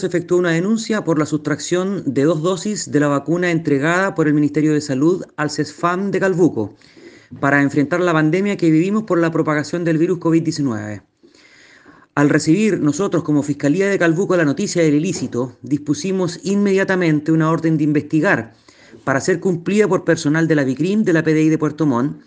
se efectuó una denuncia por la sustracción de dos dosis de la vacuna entregada por el Ministerio de Salud al CESFAM de Calbuco para enfrentar la pandemia que vivimos por la propagación del virus COVID-19. Al recibir nosotros como Fiscalía de Calbuco la noticia del ilícito, dispusimos inmediatamente una orden de investigar para ser cumplida por personal de la VICRIM de la PDI de Puerto Montt